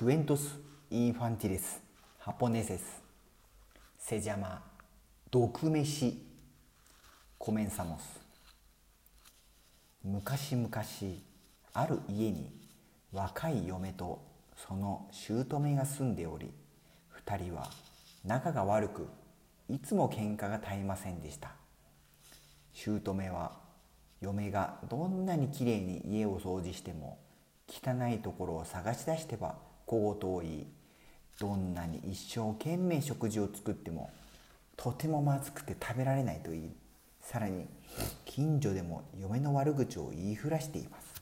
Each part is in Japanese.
クエントス・インファンティレス・ハポネセス・セジャマ・毒飯コメンサモス。昔々ある家に若い嫁とその姑が住んでおり二人は仲が悪くいつも喧嘩が絶えませんでした。姑は嫁がどんなにきれいに家を掃除しても汚いところを探し出しては小言を言いどんなに一生懸命食事を作ってもとてもまずくて食べられないと言い。さらに近所でも嫁の悪口を言いふらしています。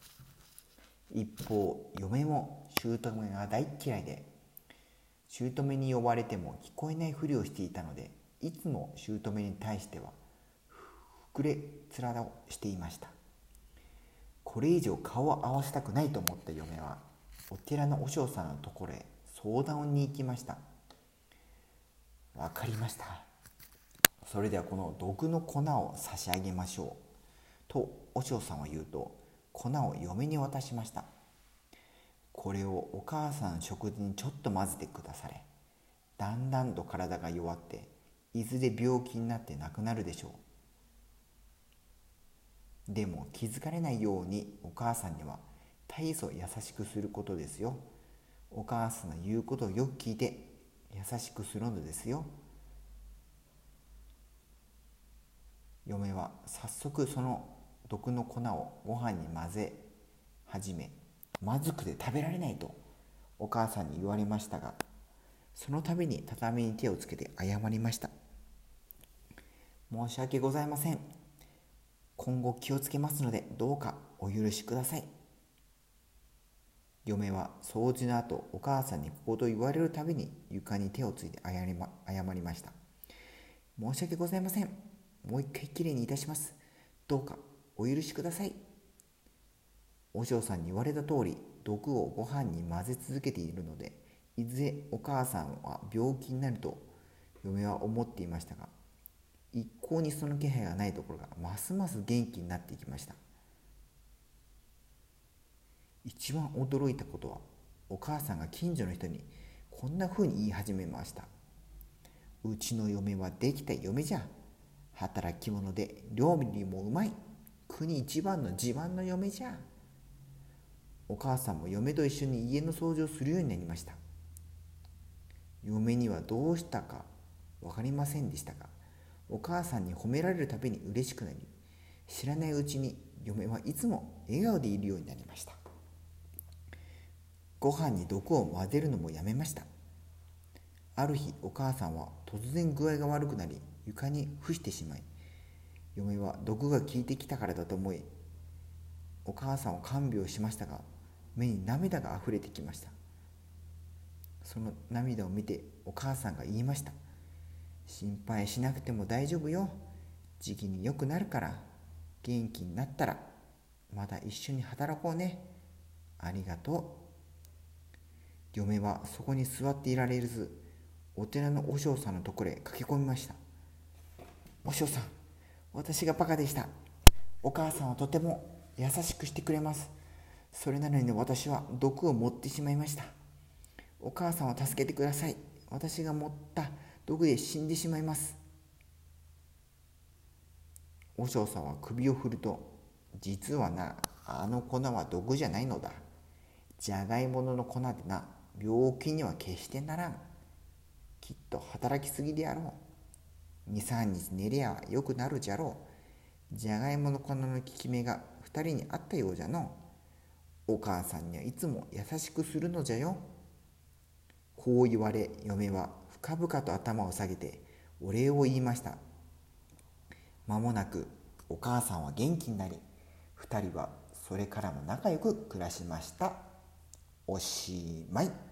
一方嫁も姑が大嫌いで姑に呼ばれても聞こえないふりをしていたのでいつも姑に対しては膨れ面をしていました。これ以上顔を合わせたくないと思った嫁はお寺の和尚さんのところへ相談に行きました。わかりました。それではこの毒の粉を差し上げましょう。と和尚さんは言うと粉を嫁に渡しました。これをお母さんの食事にちょっと混ぜてくだされ。だんだんと体が弱っていずれ病気になって亡くなるでしょう。でも気づかれないようにお母さんには大層優しくすることですよ。お母さんの言うことをよく聞いて優しくするのですよ。嫁は早速その毒の粉をご飯に混ぜ始めまずくて食べられないとお母さんに言われましたがその度に畳に手をつけて謝りました。申し訳ございません。今後気をつけますのでどうかお許しください。嫁は掃除の後お母さんにここと言われるたびに床に手をついて謝り,、ま、謝りました。申し訳ございません。もう一回きれいにいたします。どうかお許しください。お嬢さんに言われた通り毒をご飯に混ぜ続けているのでいずれお母さんは病気になると嫁は思っていましたが一向にその気配がないところがますます元気になっていきました。一番驚いたことはお母さんが近所の人にこんな風に言い始めました。うちの嫁はできた嫁じゃ。働き者で料理もうまい。国一番の自慢の嫁じゃ。お母さんも嫁と一緒に家の掃除をするようになりました。嫁にはどうしたか分かりませんでしたがお母さんに褒められるたびに嬉しくなり知らないうちに嫁はいつも笑顔でいるようになりました。ご飯に毒を混ぜるのもやめました。ある日お母さんは突然具合が悪くなり床に伏してしまい嫁は毒が効いてきたからだと思いお母さんを看病しましたが目に涙があふれてきました。その涙を見てお母さんが言いました。心配しなくても大丈夫よ。時期に良くなるから元気になったらまた一緒に働こうね。ありがとう。嫁はそこに座っていられずお寺の和尚さんのところへ駆け込みました。和尚さん私がバカでした。お母さんはとても優しくしてくれます。それなのに私は毒を持ってしまいました。お母さんを助けてください。私が持った毒で死んでしまいます。和尚さんは首を振ると実はなあの粉は毒じゃないのだ。じゃがいもの粉でな病気には決してならん。きっと働きすぎであろう。23日寝りゃよくなるじゃろう。じゃがいもの粉の効き目が2人にあったようじゃのお母さんにはいつも優しくするのじゃよ。こう言われ嫁は深々と頭を下げてお礼を言いました。間もなくお母さんは元気になり2人はそれからも仲良く暮らしました。おしまい。